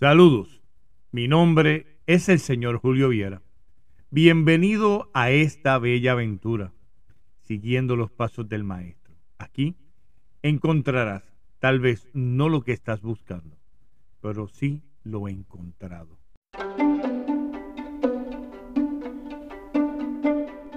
Saludos, mi nombre es el señor Julio Viera. Bienvenido a esta bella aventura, siguiendo los pasos del maestro. Aquí encontrarás tal vez no lo que estás buscando, pero sí lo encontrado.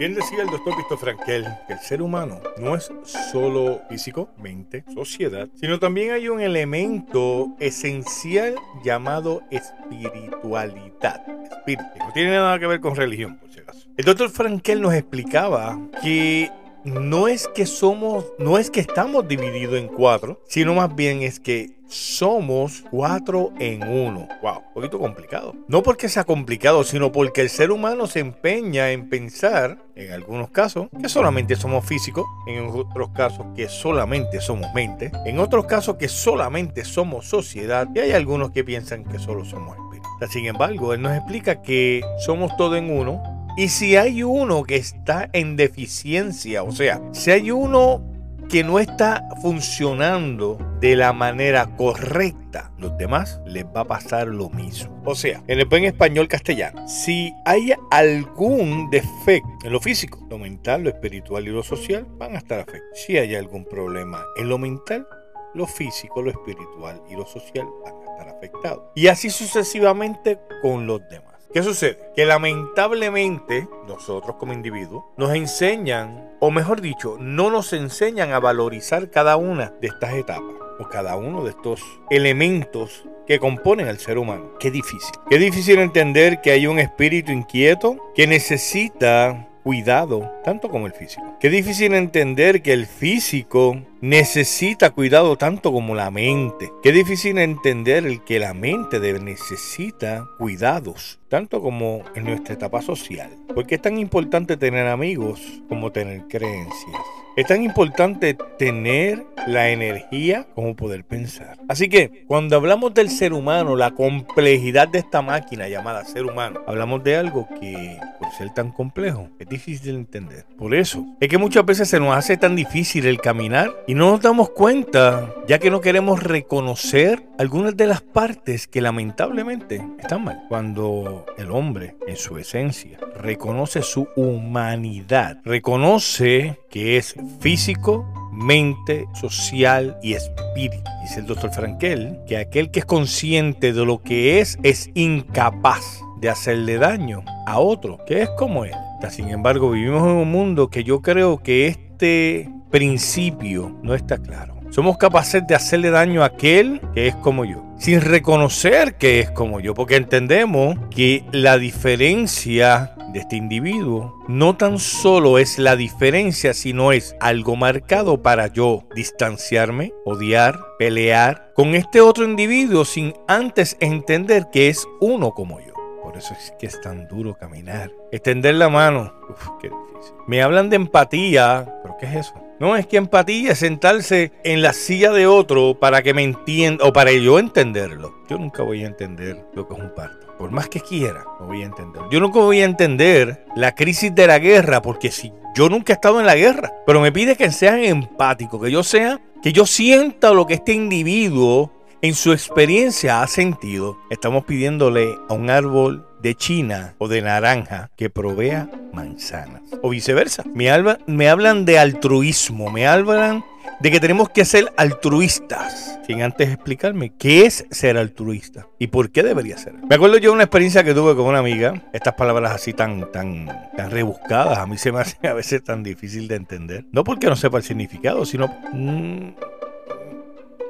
Bien decía el doctor Víctor Frankel que el ser humano no es solo físico, mente, sociedad, sino también hay un elemento esencial llamado espiritualidad. No tiene nada que ver con religión, por si acaso. El doctor Frankel nos explicaba que no es que somos, no es que estamos divididos en cuatro, sino más bien es que somos cuatro en uno. Wow, un poquito complicado. No porque sea complicado, sino porque el ser humano se empeña en pensar, en algunos casos, que solamente somos físicos, en otros casos que solamente somos mente, en otros casos que solamente somos sociedad, y hay algunos que piensan que solo somos espíritu. Sin embargo, él nos explica que somos todo en uno, y si hay uno que está en deficiencia, o sea, si hay uno que no está funcionando de la manera correcta, los demás les va a pasar lo mismo. O sea, en el buen español castellano, si hay algún defecto en lo físico, lo mental, lo espiritual y lo social, van a estar afectados. Si hay algún problema en lo mental, lo físico, lo espiritual y lo social van a estar afectados. Y así sucesivamente con los demás. ¿Qué sucede? Que lamentablemente nosotros como individuos nos enseñan, o mejor dicho, no nos enseñan a valorizar cada una de estas etapas o cada uno de estos elementos que componen al ser humano. Qué difícil. Qué difícil entender que hay un espíritu inquieto que necesita cuidado, tanto como el físico. Qué difícil entender que el físico necesita cuidado tanto como la mente. Qué difícil entender el que la mente necesita cuidados, tanto como en nuestra etapa social. Porque es tan importante tener amigos como tener creencias. Es tan importante tener la energía como poder pensar. Así que cuando hablamos del ser humano, la complejidad de esta máquina llamada ser humano, hablamos de algo que por ser tan complejo es difícil de entender. Por eso es que muchas veces se nos hace tan difícil el caminar y no nos damos cuenta ya que no queremos reconocer algunas de las partes que lamentablemente están mal. Cuando el hombre en su esencia reconoce su humanidad, reconoce que es físico, mente, social y espíritu. Dice el doctor Frankel que aquel que es consciente de lo que es es incapaz de hacerle daño a otro, que es como él. Sin embargo, vivimos en un mundo que yo creo que este principio no está claro. Somos capaces de hacerle daño a aquel que es como yo, sin reconocer que es como yo, porque entendemos que la diferencia de este individuo no tan solo es la diferencia, sino es algo marcado para yo distanciarme, odiar, pelear con este otro individuo sin antes entender que es uno como yo. Por eso es que es tan duro caminar. Extender la mano. Uf, qué difícil. Me hablan de empatía. ¿Pero qué es eso? No, es que empatía es sentarse en la silla de otro para que me entienda o para yo entenderlo. Yo nunca voy a entender lo que es un parto. Por más que quiera, no voy a entender. Yo nunca voy a entender la crisis de la guerra, porque si yo nunca he estado en la guerra, pero me pide que sean empáticos, que yo sea, que yo sienta lo que este individuo en su experiencia ha sentido. Estamos pidiéndole a un árbol de China o de naranja que provea manzanas. O viceversa. Me, me hablan de altruismo, me hablan de que tenemos que ser altruistas, sin antes explicarme qué es ser altruista y por qué debería ser. Me acuerdo yo de una experiencia que tuve con una amiga, estas palabras así tan, tan, tan rebuscadas, a mí se me hacen a veces tan difícil de entender. No porque no sepa el significado, sino... Mm,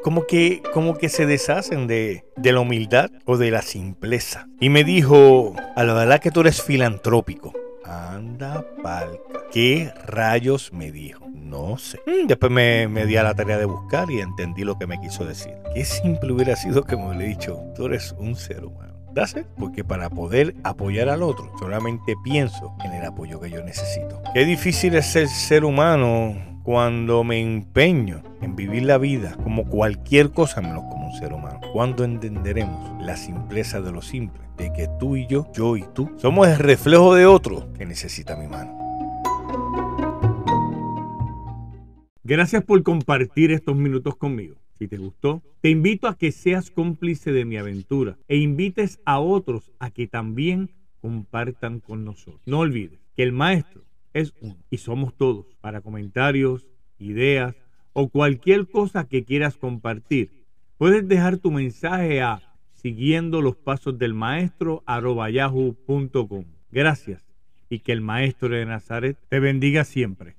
como que, como que se deshacen de, de, la humildad o de la simpleza. Y me dijo, a la verdad que tú eres filantrópico. Anda palca. ¿Qué rayos me dijo? No sé. Mm, después me, me, di a la tarea de buscar y entendí lo que me quiso decir. Qué simple hubiera sido que me hubiera dicho, tú eres un ser humano. Dase, porque para poder apoyar al otro, solamente pienso en el apoyo que yo necesito. Qué difícil es ser ser humano cuando me empeño en vivir la vida como cualquier cosa menos como un ser humano. Cuando entenderemos la simpleza de lo simple, de que tú y yo, yo y tú, somos el reflejo de otro que necesita mi mano. Gracias por compartir estos minutos conmigo. Si te gustó, te invito a que seas cómplice de mi aventura e invites a otros a que también compartan con nosotros. No olvides que el maestro es uno y somos todos. Para comentarios, ideas o cualquier cosa que quieras compartir, puedes dejar tu mensaje a siguiendo los pasos del maestro yahoo.com. Gracias y que el maestro de Nazaret te bendiga siempre.